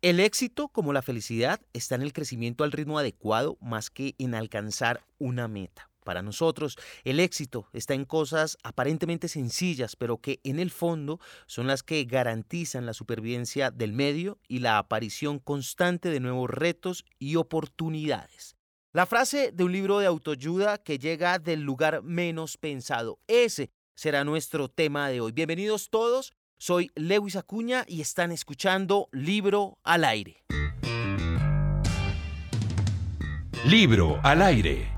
El éxito, como la felicidad, está en el crecimiento al ritmo adecuado más que en alcanzar una meta. Para nosotros, el éxito está en cosas aparentemente sencillas, pero que en el fondo son las que garantizan la supervivencia del medio y la aparición constante de nuevos retos y oportunidades. La frase de un libro de autoayuda que llega del lugar menos pensado. Ese será nuestro tema de hoy. Bienvenidos todos soy Lewis Acuña y están escuchando Libro al Aire. Libro al Aire.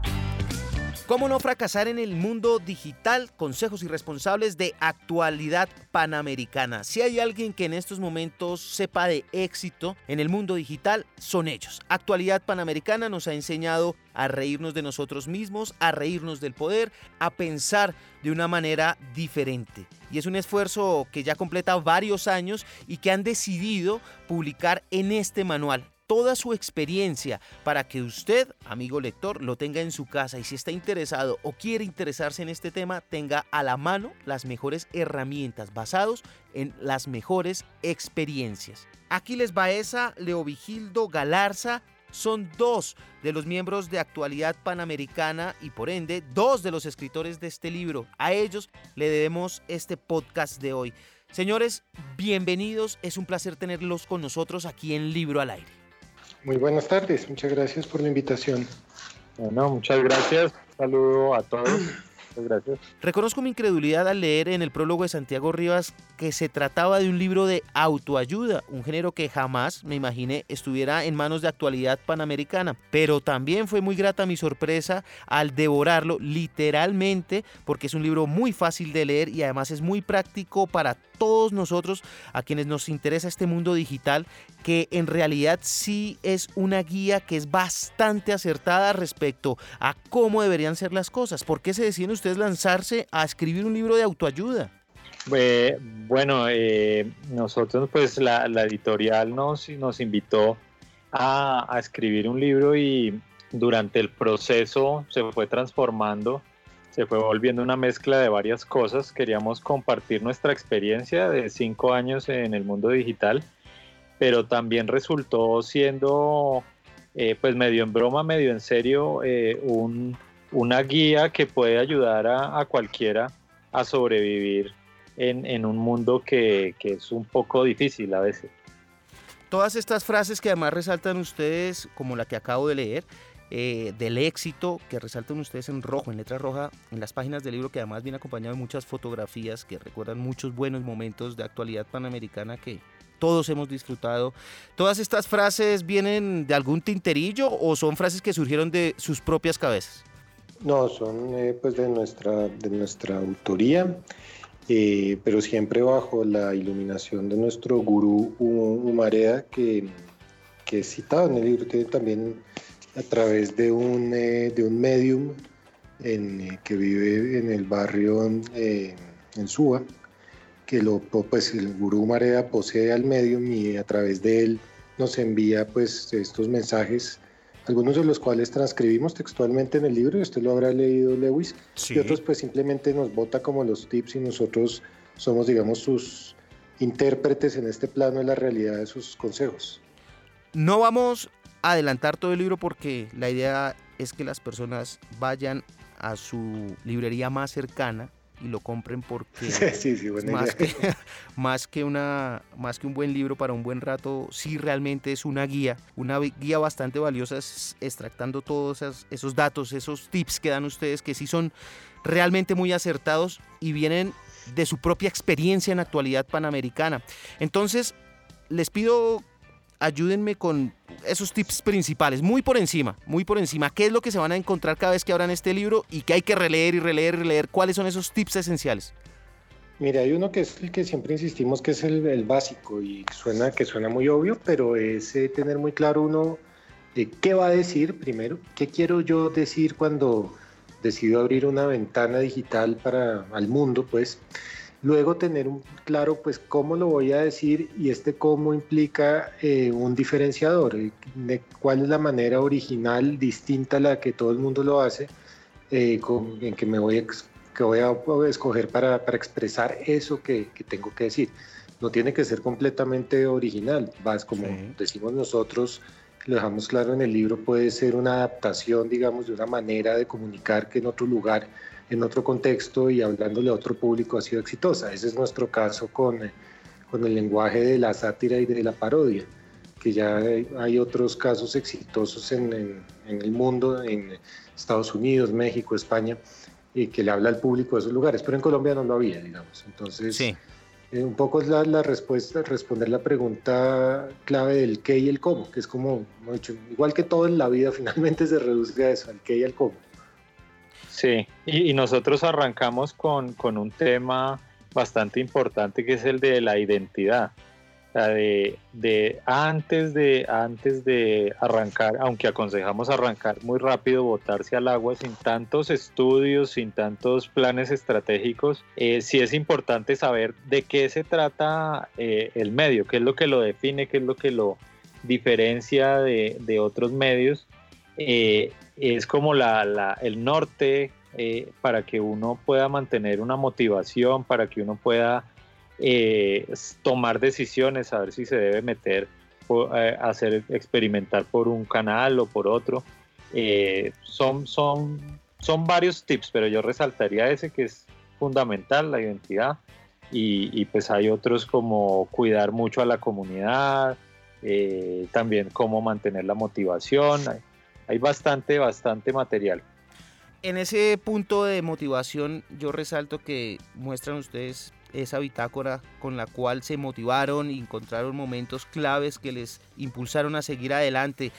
¿Cómo no fracasar en el mundo digital? Consejos irresponsables de actualidad panamericana. Si hay alguien que en estos momentos sepa de éxito en el mundo digital, son ellos. Actualidad panamericana nos ha enseñado a reírnos de nosotros mismos, a reírnos del poder, a pensar de una manera diferente. Y es un esfuerzo que ya completa varios años y que han decidido publicar en este manual toda su experiencia para que usted, amigo lector, lo tenga en su casa y si está interesado o quiere interesarse en este tema, tenga a la mano las mejores herramientas basados en las mejores experiencias. Aquiles Baeza, Leovigildo Galarza, son dos de los miembros de Actualidad Panamericana y por ende dos de los escritores de este libro. A ellos le debemos este podcast de hoy. Señores, bienvenidos. Es un placer tenerlos con nosotros aquí en Libro al Aire. Muy buenas tardes, muchas gracias por la invitación. Bueno, muchas gracias. Saludo a todos. Muchas gracias. Reconozco mi incredulidad al leer en el prólogo de Santiago Rivas que se trataba de un libro de autoayuda, un género que jamás me imaginé estuviera en manos de actualidad panamericana. Pero también fue muy grata mi sorpresa al devorarlo literalmente porque es un libro muy fácil de leer y además es muy práctico para todos nosotros a quienes nos interesa este mundo digital que en realidad sí es una guía que es bastante acertada respecto a cómo deberían ser las cosas. ¿Por qué se deciden ustedes lanzarse a escribir un libro de autoayuda? bueno, eh, nosotros pues la, editorial nos, nos invitó a, a, escribir un libro y durante el proceso se fue transformando, se fue volviendo una mezcla de varias cosas. Queríamos compartir nuestra experiencia de cinco años en el mundo digital, pero también resultó siendo eh, pues medio en broma, medio en serio, eh, un, una guía que puede ayudar a, a cualquiera a sobrevivir en, un mundo que, es un poco difícil a veces. Todas estas frases que además resaltan ustedes, como la que acabo de leer, eh, del éxito que resaltan ustedes en rojo, en letra roja, en las páginas del libro, que además viene acompañado de muchas fotografías que recuerdan muchos buenos momentos de actualidad panamericana que todos hemos disfrutado. ¿Todas estas frases vienen de algún tinterillo o son frases que surgieron de sus propias cabezas? No, son eh, pues de nuestra, de nuestra autoría. Eh, pero siempre bajo la iluminación de nuestro gurú Humareda, que, que es citado en el libro, tiene también a través de un, eh, de un medium en, eh, que vive en el barrio en Suba, que lo, pues, el gurú Humareda posee al medium y a través de él nos envía pues, estos mensajes algunos de los cuales transcribimos textualmente en el libro, y usted lo habrá leído, Lewis, y otros pues simplemente nos bota como los tips y nosotros somos, digamos, sus intérpretes en este plano de la realidad de sus consejos. No vamos adelantar todo el libro porque la idea es que las personas vayan a su librería más cercana y lo compren porque más, que, más, que, una, más que un buen libro para un buen rato, sí realmente es una guía, una guía bastante valiosa extractando todos esos, datos, esos tips que dan ustedes que sí son realmente muy acertados y vienen de su propia experiencia en actualidad panamericana. Entonces, les pido ayúdenme con esos tips principales, muy por encima, muy por encima. ¿Qué es lo que se van a encontrar cada vez que abran este libro y que hay que releer y releer y releer? ¿Cuáles son esos tips esenciales? Mira, hay uno que es el que siempre insistimos que es el, básico y suena que suena muy obvio, pero es eh, tener muy claro uno de qué va a decir primero, qué quiero yo decir cuando decido abrir una ventana digital para al mundo, pues Luego tener un claro, pues, cómo lo voy a decir y este cómo implica eh, un diferenciador, eh, de cuál es la manera original, distinta a la que todo el mundo lo hace, eh, en que me voy a, que voy a escoger para, para expresar eso que, que, tengo que decir. no tiene que ser completamente original, vas como decimos nosotros, lo dejamos claro en el libro, puede ser una adaptación, digamos, de una manera de comunicar que en otro lugar, en otro contexto y hablándole a otro público ha sido exitosa. Ese es nuestro caso con, con el lenguaje de la sátira y de la parodia, que ya hay otros casos exitosos en, en, el mundo, en Estados Unidos, México, España, y que le habla al público de esos lugares, pero en Colombia no lo había, digamos. Entonces, sí. Eh, un poco es la, la, respuesta, responder la pregunta clave del qué y el cómo, que es como, dicho, igual que todo en la vida, finalmente se reduce a eso, al qué y el cómo. Sí, y, y nosotros arrancamos con, con un tema bastante importante que es el de la identidad de, de, antes de antes de arrancar, aunque aconsejamos arrancar muy rápido, botarse al agua sin tantos estudios, sin tantos planes estratégicos, eh, sí es importante saber de qué se trata eh, el medio, qué es lo que lo define, qué es lo que lo diferencia de, de otros medios. Eh, es como la, el norte para que uno pueda mantener una motivación, para que uno pueda eh, tomar decisiones, saber si se debe meter, eh, hacer experimentar por un canal o por otro. Eh, son, son, son varios tips, pero yo resaltaría ese que es fundamental, la identidad. Y, pues hay otros como cuidar mucho a la comunidad, también cómo mantener la motivación. Hay bastante, bastante material. En ese punto de motivación, yo resalto que muestran ustedes esa bitácora con la cual se motivaron y encontraron momentos claves que les impulsaron a seguir adelante.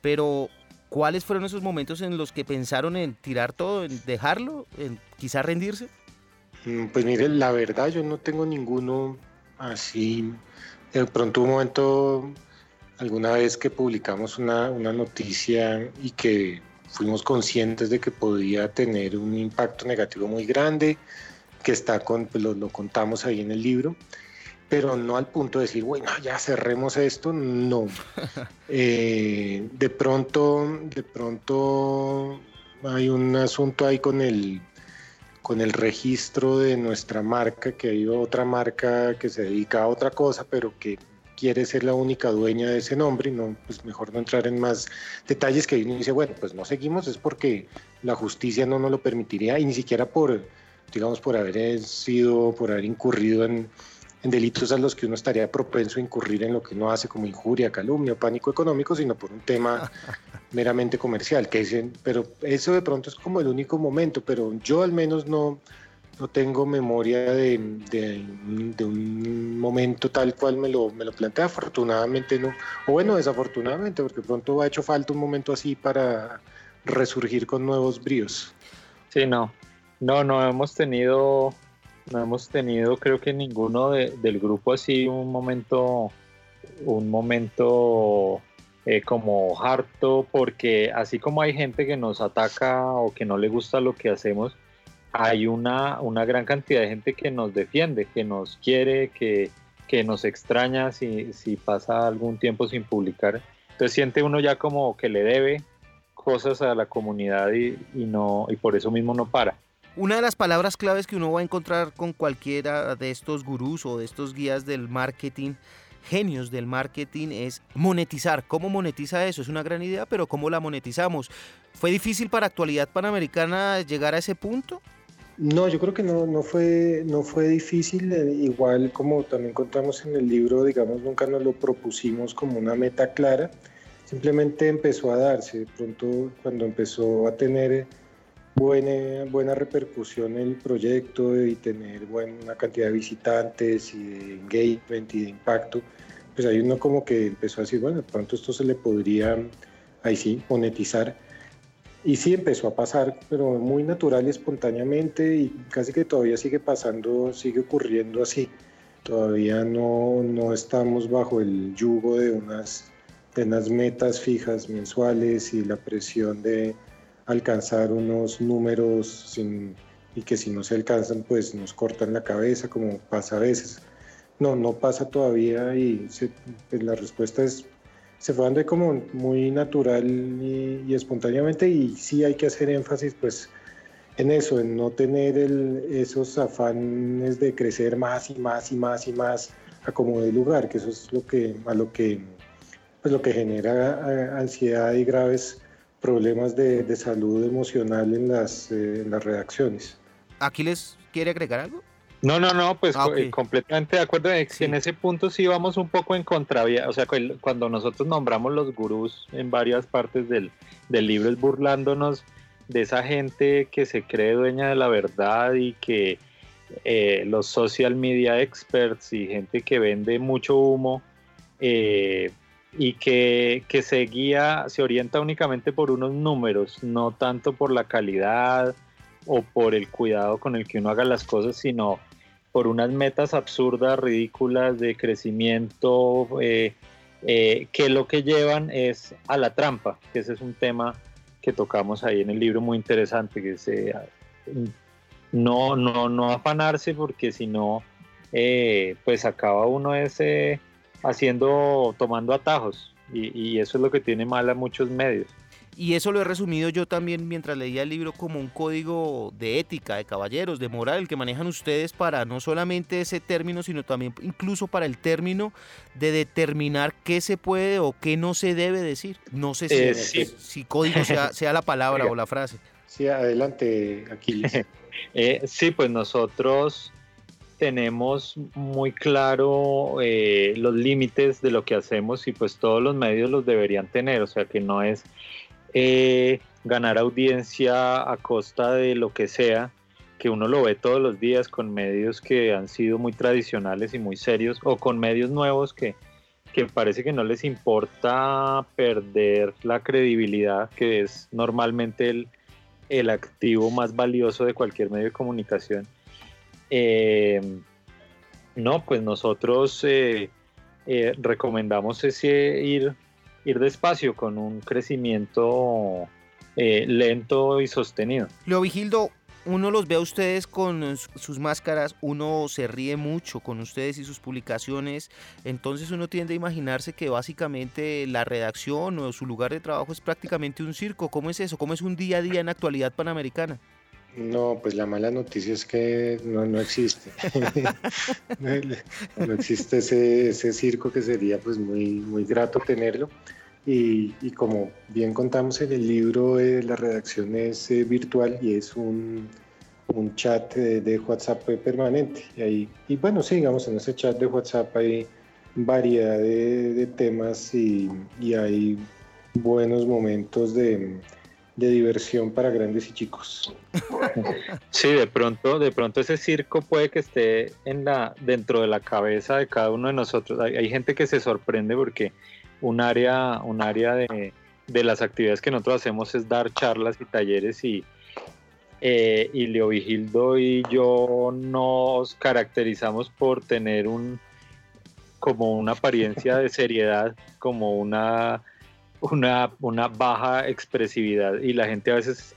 Pero, ¿cuáles fueron esos momentos en los que pensaron en tirar todo, en dejarlo, en quizá rendirse? Mm, pues mire, la verdad yo no tengo ninguno así. De pronto un momento, alguna vez que publicamos una, una noticia y que fuimos conscientes de que podía tener un impacto negativo muy grande, que está con, pues lo, contamos ahí en el libro, pero no al punto de decir, bueno, ya cerremos esto, no. Eh, de pronto, de pronto hay un asunto ahí con el, con el registro de nuestra marca, que hay otra marca que se dedica a otra cosa, pero que quiere ser la única dueña de ese nombre y no, pues mejor no entrar en más detalles que uno dice, bueno, pues no seguimos, es porque la justicia no nos lo permitiría y ni siquiera por digamos, por haber sido, por haber incurrido en, delitos a los que uno estaría propenso a incurrir en lo que uno hace como injuria, calumnia, pánico económico, sino por un tema meramente comercial. Que dicen, pero eso de pronto es como el único momento, pero yo al menos no, no tengo memoria de, de, un momento tal cual me lo, me lo plantea. Afortunadamente no, o bueno, desafortunadamente, porque pronto ha hecho falta un momento así para resurgir con nuevos bríos. Sí, no, no, no hemos tenido, no hemos tenido, creo que ninguno del grupo así un momento, un momento eh, como harto, porque así como hay gente que nos ataca o que no le gusta lo que hacemos, hay una, una gran cantidad de gente que nos defiende, que nos quiere, que, que nos extraña si, si pasa algún tiempo sin publicar. Entonces siente uno ya como que le debe cosas a la comunidad y, y no, y por eso mismo no para. Una de las palabras claves que uno va a encontrar con cualquiera de estos gurús o de estos guías del marketing, genios del marketing, es monetizar. ¿Cómo monetiza eso? Es una gran idea, pero ¿cómo la monetizamos? ¿Fue difícil para Actualidad Panamericana llegar a ese punto? No, yo creo que no, no, fue, no fue difícil. Eh, igual como también contamos en el libro, digamos, nunca nos lo propusimos como una meta clara. Simplemente empezó a darse. De pronto, cuando empezó a tener buena, buena repercusión el proyecto y tener buena cantidad de visitantes y de engagement y de impacto, pues ahí uno como que empezó a decir, bueno, de pronto esto se le podría, ahí sí, monetizar. Y sí empezó a pasar, pero muy natural y espontáneamente y casi que todavía sigue pasando, sigue ocurriendo así. Todavía no, no estamos bajo el yugo de unas, de unas metas fijas mensuales y la presión de, alcanzar unos números y que si no se alcanzan pues nos cortan la cabeza como pasa a veces. No, no pasa todavía y pues, la respuesta es, se fue dando como muy natural y, espontáneamente y sí hay que hacer énfasis pues en eso, en no tener esos afanes de crecer más y más y más y más a como de lugar, que eso es lo que, a lo que, pues lo que genera ansiedad y graves problemas de, de salud emocional en las, en las redacciones. ¿Aquiles quiere agregar algo? No, no, no, pues ah, completamente de acuerdo. En ese punto sí vamos un poco en contravía. O sea, cuando nosotros nombramos los gurús en varias partes del, del libro es burlándonos de esa gente que se cree dueña de la verdad y que eh, los social media experts y gente que vende mucho humo eh, y que, que se guía, se orienta únicamente por unos números, no tanto por la calidad o por el cuidado con el que uno haga las cosas, sino por unas metas absurdas, ridículas de crecimiento, eh, eh, que lo que llevan es a la trampa, que ese es un tema que tocamos ahí en el libro muy interesante, que se, no, no, no afanarse porque si no, eh, pues acaba uno ese haciendo, tomando atajos y eso es lo que tiene mal a muchos medios. Y eso lo he resumido yo también mientras leía el libro como un código de ética, de caballeros, de moral, el que manejan ustedes para no solamente ese término, sino también incluso para el término de determinar qué se puede o qué no se debe decir. No sé si, eh, si código sea, sea, la palabra o la frase. Sí, adelante, Aquiles. eh, sí, pues nosotros tenemos muy claro eh, los límites de lo que hacemos y pues todos los medios los deberían tener, o sea que no es eh, ganar audiencia a costa de lo que sea, que uno lo ve todos los días con medios que han sido muy tradicionales y muy serios, o con medios nuevos que, que parece que no les importa perder la credibilidad, que es normalmente el, el activo más valioso de cualquier medio de comunicación. Eh, no, pues nosotros eh, recomendamos ese ir ir despacio con un crecimiento eh, lento y sostenido. Leo Vigildo, uno los ve a ustedes con sus máscaras, uno se ríe mucho con ustedes y sus publicaciones, entonces uno tiende a imaginarse que básicamente la redacción o su lugar de trabajo es prácticamente un circo. ¿Cómo es eso? ¿Cómo es un día a día en actualidad panamericana? No, pues la mala noticia es que no, no existe. no existe ese, ese, circo que sería pues muy, muy grato tenerlo. Y, y como bien contamos en el libro, eh, la redacción es eh, virtual y es un, un chat de, WhatsApp permanente. Y, ahí, y bueno, sí, digamos, en ese chat de WhatsApp hay variedad de, de temas y, y hay buenos momentos de de diversión para grandes y chicos. Sí, de pronto, de pronto ese circo puede que esté en la, dentro de la cabeza de cada uno de nosotros. Hay, gente que se sorprende porque un área, un área de, las actividades que nosotros hacemos es dar charlas y talleres y, eh, y Leo Vigildo y yo nos caracterizamos por tener un como una apariencia de seriedad, como una una, una baja expresividad y la gente a veces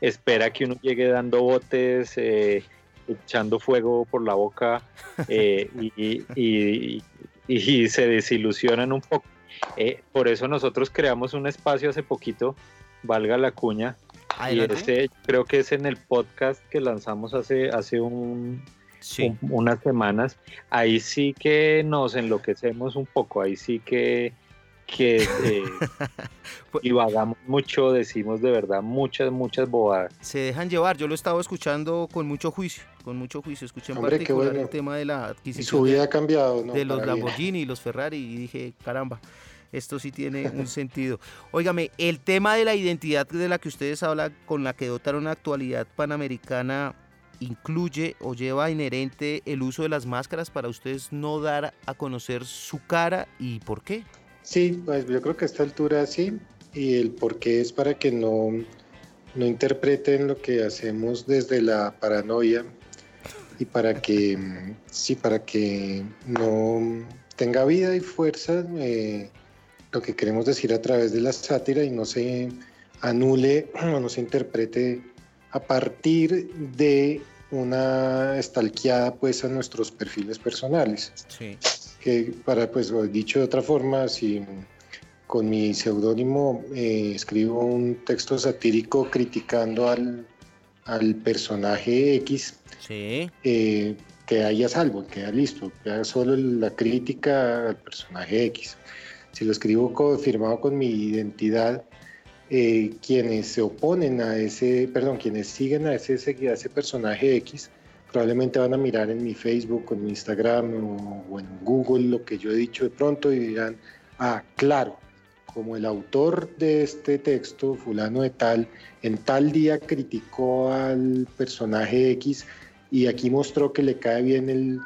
espera que uno llegue dando botes, eh, echando fuego por la boca eh, y, se desilusionan un poco. Eh, por eso nosotros creamos un espacio hace poquito, valga la cuña, y este creo que es en el podcast que lanzamos hace, hace un, unas semanas. Ahí sí que nos enloquecemos un poco, ahí sí que que eh, divagamos mucho, decimos de verdad muchas, muchas bobadas. Se dejan llevar, yo lo he estado escuchando con mucho juicio, con mucho juicio, escuché en particular el tema de la adquisición de, ha cambiado, de los Lamborghini y los Ferrari y dije, caramba, esto sí tiene un sentido. Óigame, el tema de la identidad de la que ustedes hablan, con la que dotaron la actualidad panamericana, incluye o lleva inherente el uso de las máscaras para ustedes no dar a conocer su cara y por qué. Sí, pues yo creo que a esta altura sí, y el por qué es para que no, no interpreten lo que hacemos desde la paranoia y para que, sí, para que no tenga vida y fuerza eh, lo que queremos decir a través de la sátira y no se anule o no se interprete a partir de una estalqueada pues a nuestros perfiles personales. Sí que para, pues, dicho de otra forma, si con mi seudónimo eh, escribo un texto satírico criticando al, al personaje X, sí. Eh, queda ahí a salvo, queda listo, queda solo la crítica al personaje X. Si lo escribo firmado con mi identidad, eh, quienes se oponen a ese, perdón, quienes siguen a ese, a ese personaje X, probablemente van a mirar en mi Facebook, en mi Instagram o, en Google lo que yo he dicho de pronto y dirán, ah, claro, como el autor de este texto, fulano de tal, en tal día criticó al personaje X, y aquí mostró que le cae bien el,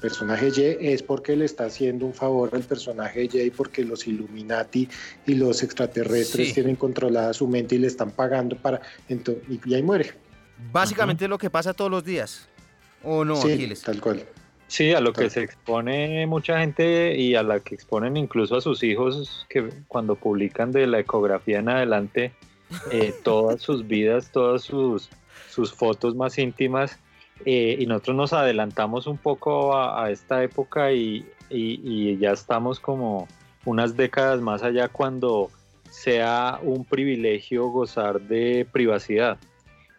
personaje Y, es porque le está haciendo un favor al personaje Y porque los Illuminati y los extraterrestres tienen controlada su mente y le están pagando para... Entonces, y, ahí muere. Básicamente lo que pasa todos los días. ¿O no, sí, Tal cual. Sí, a lo que se expone mucha gente y a la que exponen incluso a sus hijos que cuando publican de la ecografía en adelante eh, todas sus vidas, todas sus, sus fotos más íntimas eh, y nosotros nos adelantamos un poco a, esta época y, ya estamos como unas décadas más allá cuando sea un privilegio gozar de privacidad,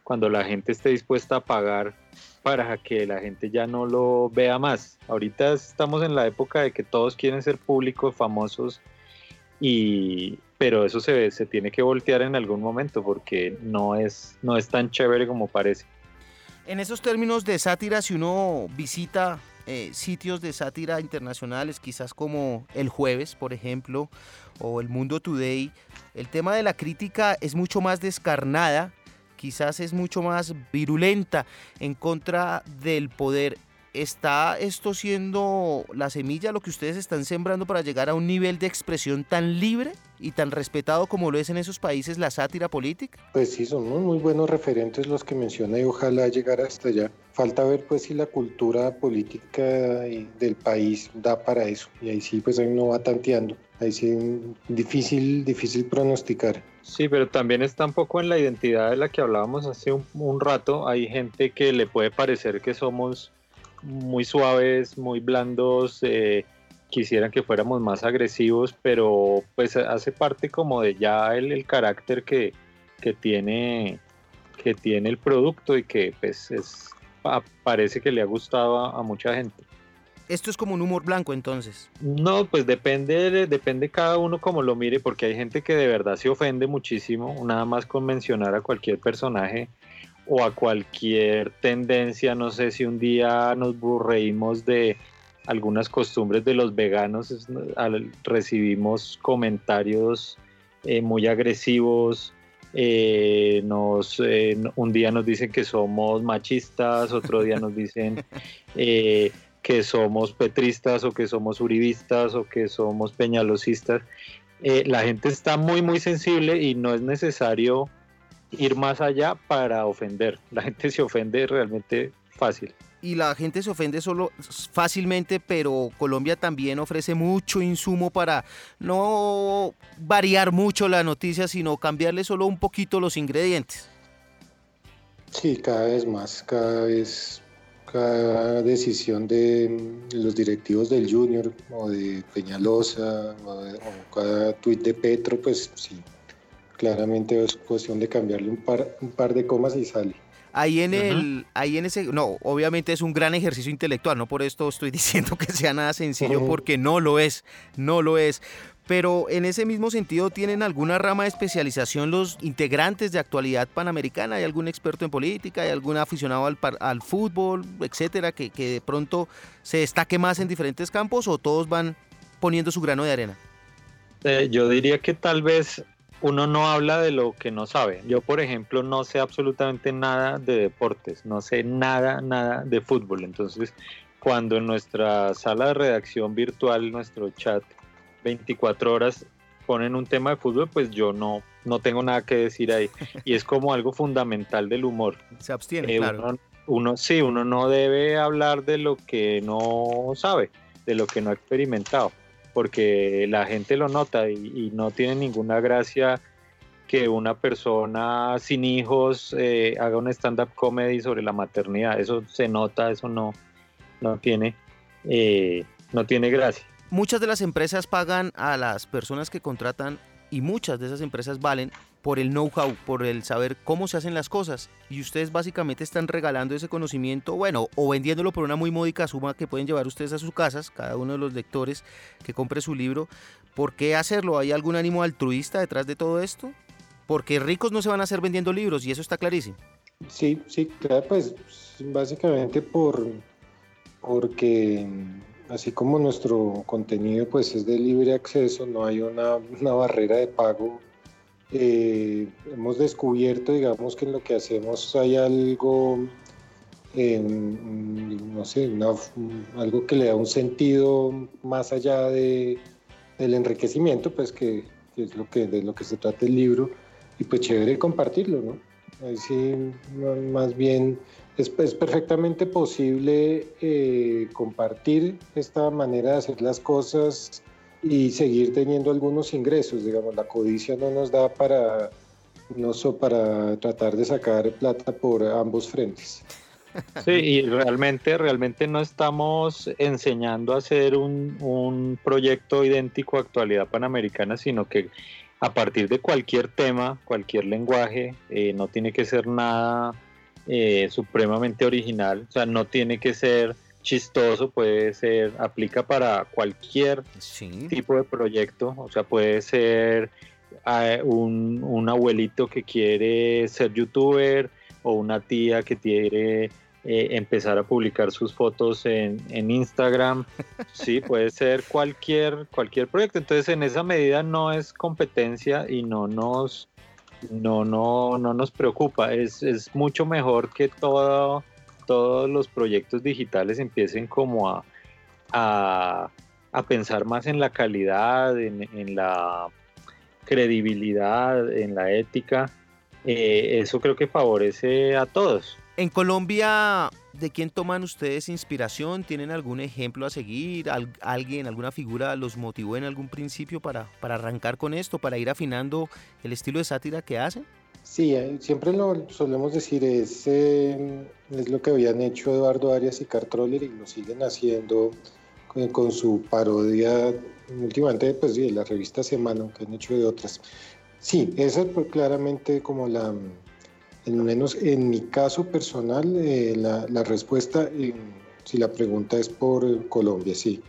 cuando la gente esté dispuesta a pagar para que la gente ya no lo vea más. Ahorita estamos en la época de que todos quieren ser públicos, famosos, y, pero eso se, se tiene que voltear en algún momento porque no es, no es tan chévere como parece. En esos términos de sátira, si uno visita eh, sitios de sátira internacionales, quizás como El Jueves, por ejemplo, o El Mundo Today, el tema de la crítica es mucho más descarnada, quizás es mucho más virulenta en contra del poder. ¿Está esto siendo la semilla, lo que ustedes están sembrando para llegar a un nivel de expresión tan libre? y tan respetado como lo es en esos países la sátira política? Pues sí, son muy, buenos referentes los que menciona y ojalá llegar hasta allá. Falta ver pues si la cultura política del país da para eso y ahí sí pues ahí no va tanteando. Ahí sí difícil, difícil pronosticar. Sí, pero también está un poco en la identidad de la que hablábamos hace un, rato. Hay gente que le puede parecer que somos muy suaves, muy blandos, eh, quisieran que fuéramos más agresivos, pero pues hace parte como de ya el, carácter que, que, tiene, que tiene el producto y que pues es, parece que le ha gustado a, mucha gente. Esto es como un humor blanco entonces. No, pues depende, depende cada uno como lo mire, porque hay gente que de verdad se ofende muchísimo, nada más con mencionar a cualquier personaje o a cualquier tendencia, no sé si un día nos reímos de algunas costumbres de los veganos, recibimos comentarios eh, muy agresivos, eh, nos, eh, un día nos dicen que somos machistas, otro día nos dicen que somos petristas o que somos uribistas o que somos peñalosistas. la gente está muy, muy sensible y no es necesario ir más allá para ofender. La gente se ofende realmente fácil y la gente se ofende solo fácilmente, pero Colombia también ofrece mucho insumo para no variar mucho la noticia, sino cambiarle solo un poquito los ingredientes. Sí, cada vez más, cada vez, cada decisión de los directivos del Junior o de Peñalosa o, cada tuit de Petro, pues sí, claramente es cuestión de cambiarle un par, un par de comas y sale. Ahí en el, ahí en ese, no, obviamente es un gran ejercicio intelectual, no por esto estoy diciendo que sea nada sencillo, porque no lo es, no lo es. Pero en ese mismo sentido, ¿tienen alguna rama de especialización los integrantes de actualidad panamericana? ¿Hay algún experto en política? ¿Hay algún aficionado al, al fútbol, etcétera, que, de pronto se destaque más en diferentes campos o todos van poniendo su grano de arena? Eh, yo diría que tal vez uno no habla de lo que no sabe. Yo, por ejemplo, no sé absolutamente nada de deportes, no sé nada, nada de fútbol. Entonces, cuando en nuestra sala de redacción virtual, nuestro chat, 24 horas ponen un tema de fútbol, pues yo no, no tengo nada que decir ahí. Y es como algo fundamental del humor. Se abstiene, eh, claro. uno, sí, uno no debe hablar de lo que no sabe, de lo que no ha experimentado porque la gente lo nota y, no tiene ninguna gracia que una persona sin hijos eh, haga un stand-up comedy sobre la maternidad. Eso se nota, eso no, no, tiene, eh, no tiene gracia. Muchas de las empresas pagan a las personas que contratan y muchas de esas empresas valen por el know-how, por el saber cómo se hacen las cosas. Y ustedes básicamente están regalando ese conocimiento, bueno, o vendiéndolo por una muy módica suma que pueden llevar ustedes a sus casas, cada uno de los lectores que compre su libro. ¿Por qué hacerlo? ¿Hay algún ánimo altruista detrás de todo esto? Porque ricos no se van a hacer vendiendo libros y eso está clarísimo. Sí, sí, claro, pues básicamente por porque así como nuestro contenido pues es de libre acceso, no hay una, barrera de pago. Eh, hemos descubierto, digamos, que en lo que hacemos hay algo, no sé, algo que le da un sentido más allá de, del enriquecimiento, pues que, es lo que, de lo que se trata el libro, y pues chévere compartirlo, ¿no? Ahí sí, más bien es, perfectamente posible eh, compartir esta manera de hacer las cosas y seguir teniendo algunos ingresos. Digamos, la codicia no nos da para, no para tratar de sacar plata por ambos frentes. Sí, y realmente, realmente no estamos enseñando a hacer un, un proyecto idéntico a actualidad panamericana, sino que a partir de cualquier tema, cualquier lenguaje, eh, no tiene que ser nada eh, supremamente original, o sea, no tiene que ser chistoso, puede ser, aplica para cualquier tipo de proyecto, o sea, puede ser ah, un, abuelito que quiere ser youtuber o una tía que quiere eh, empezar a publicar sus fotos en, en, Instagram, sí, puede ser cualquier, cualquier proyecto, entonces en esa medida no es competencia y no nos no, no, no nos preocupa. Es, es mucho mejor que todo, todos los proyectos digitales empiecen como a, a, a pensar más en la calidad, en, la credibilidad, en la ética. Eh, eso creo que favorece a todos. En Colombia ¿De quién toman ustedes inspiración? ¿Tienen algún ejemplo a seguir? ¿Alguien, alguna figura los motivó en algún principio para, para arrancar con esto, para ir afinando el estilo de sátira que hacen? Sí, eh, siempre lo solemos decir, es, eh, es lo que habían hecho Eduardo Arias y Cartroller y lo siguen haciendo con, su parodia, últimamente pues de la revista Semana, que han hecho de otras. Sí, esa es claramente como la, en menos en mi caso personal, eh, la, respuesta, si la pregunta es por Colombia, sí.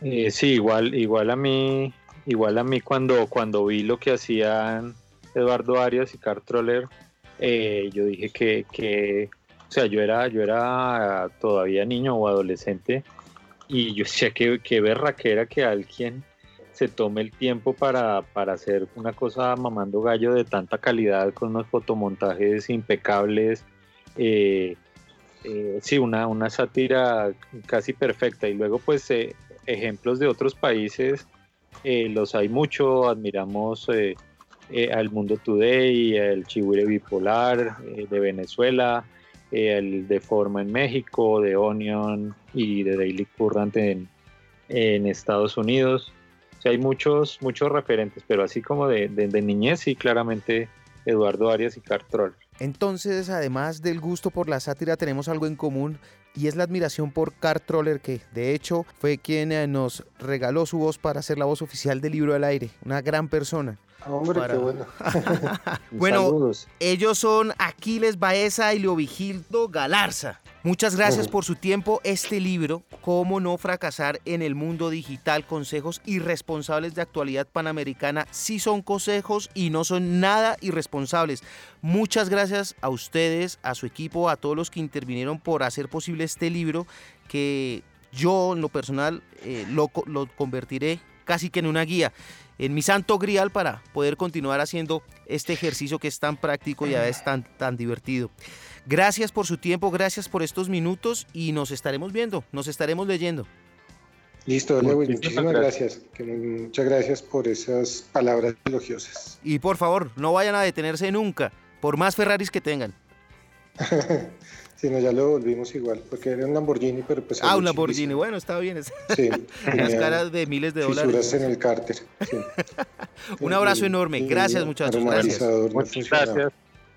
Eh, sí, igual, igual a mí, igual a mí cuando, cuando vi lo que hacían Eduardo Arias y Carl Troller, eh, yo dije que, que, o sea, yo era, yo era todavía niño o adolescente y yo decía que, que berraquera que alguien se tome el tiempo para, para, hacer una cosa mamando gallo de tanta calidad con unos fotomontajes impecables. Eh, eh, sí, una, una sátira casi perfecta. Y luego, pues, eh, ejemplos de otros países, los hay mucho. Admiramos al Mundo Today, el Chihuire Bipolar de Venezuela, el de Forma en México, de Onion y de Daily Current en, en Estados Unidos hay muchos, muchos referentes, pero así como de, niñez, sí, claramente Eduardo Arias y Cartrol. Entonces, además del gusto por la sátira, tenemos algo en común y es la admiración por Carl Troller, que de hecho fue quien eh, nos regaló su voz para ser la voz oficial del libro del aire. Una gran persona. Hombre, qué bueno. bueno, ellos son Aquiles Baeza y Leovigildo Galarza. Muchas gracias por su tiempo. Este libro, Cómo no fracasar en el mundo digital, consejos irresponsables de actualidad panamericana, sí son consejos y no son nada irresponsables. Muchas gracias a ustedes, a su equipo, a todos los que intervinieron por hacer posible este libro que yo en lo personal eh, lo, lo convertiré casi que en una guía, en mi santo grial para poder continuar haciendo este ejercicio que es tan práctico y a veces tan, tan divertido. Gracias por su tiempo, gracias por estos minutos y nos estaremos viendo, nos estaremos leyendo. Listo, Lewis, muchísimas gracias. Muchas gracias por esas palabras elogiosas. Y por favor, no vayan a detenerse nunca, por más Ferraris que tengan. sí, no, ya lo volvimos igual, porque era un Lamborghini, pero pues... Ah, un Lamborghini, bueno, está bien. Sí. Las caras de miles de dólares. en el cárter. un abrazo enorme. Gracias, muchachos. Gracias. Muchas gracias.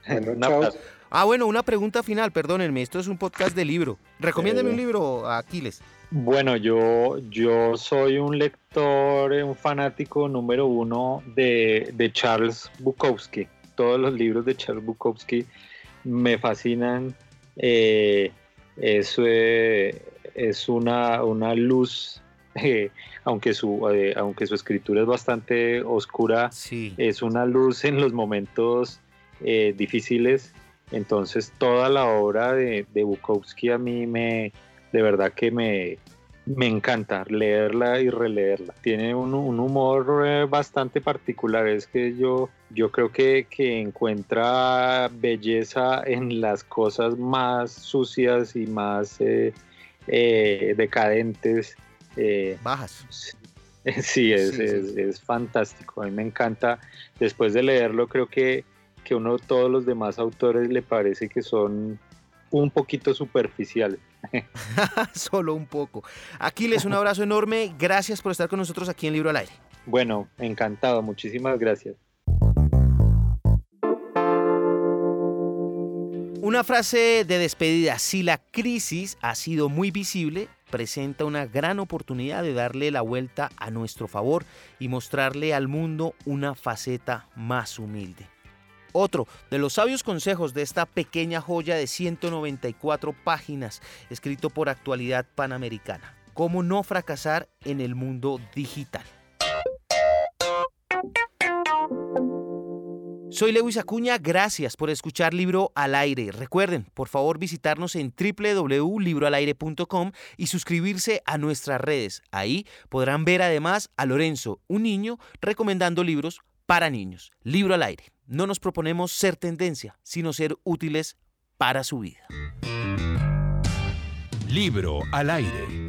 Bueno, chao. Ah, bueno, una pregunta final, perdónenme, esto es un podcast de libro. Recomiéndeme un libro, Aquiles. Bueno, yo, yo soy un lector, un fanático número uno de, de Charles Bukowski. Todos los libros de Charles Bukowski me fascinan. Eh, eso es una, una luz, eh, aunque, su, eh, aunque su escritura es bastante oscura, es una luz en los momentos difíciles. Entonces toda la obra de, de Bukowski a mí me, de verdad que me, me encanta leerla y releerla. Tiene un, humor eh, bastante particular. Es que yo, yo creo que, encuentra belleza en las cosas más sucias y más eh, eh, decadentes. Bajas. Sí, es, Es, fantástico. A mí me encanta. Después de leerlo, creo que, que uno todos los demás autores le parece que son un poquito superficiales. Solo un poco. Aquiles, un abrazo enorme. Gracias por estar con nosotros aquí en Libro al Aire. Bueno, encantado. Muchísimas gracias. Una frase de despedida. Si la crisis ha sido muy visible, presenta una gran oportunidad de darle la vuelta a nuestro favor y mostrarle al mundo una faceta más humilde. Otro de los sabios consejos de esta pequeña joya de 194 páginas, escrito por Actualidad Panamericana. Cómo no fracasar en el mundo digital. Soy Lewis Acuña, gracias por escuchar Libro al Aire. Recuerden, por favor, visitarnos en www.libroalaire.com y suscribirse a nuestras redes. Ahí podrán ver además a Lorenzo, un niño, recomendando libros para niños. Libro al Aire no nos proponemos ser tendencia, sino ser útiles para su vida. Libro al aire.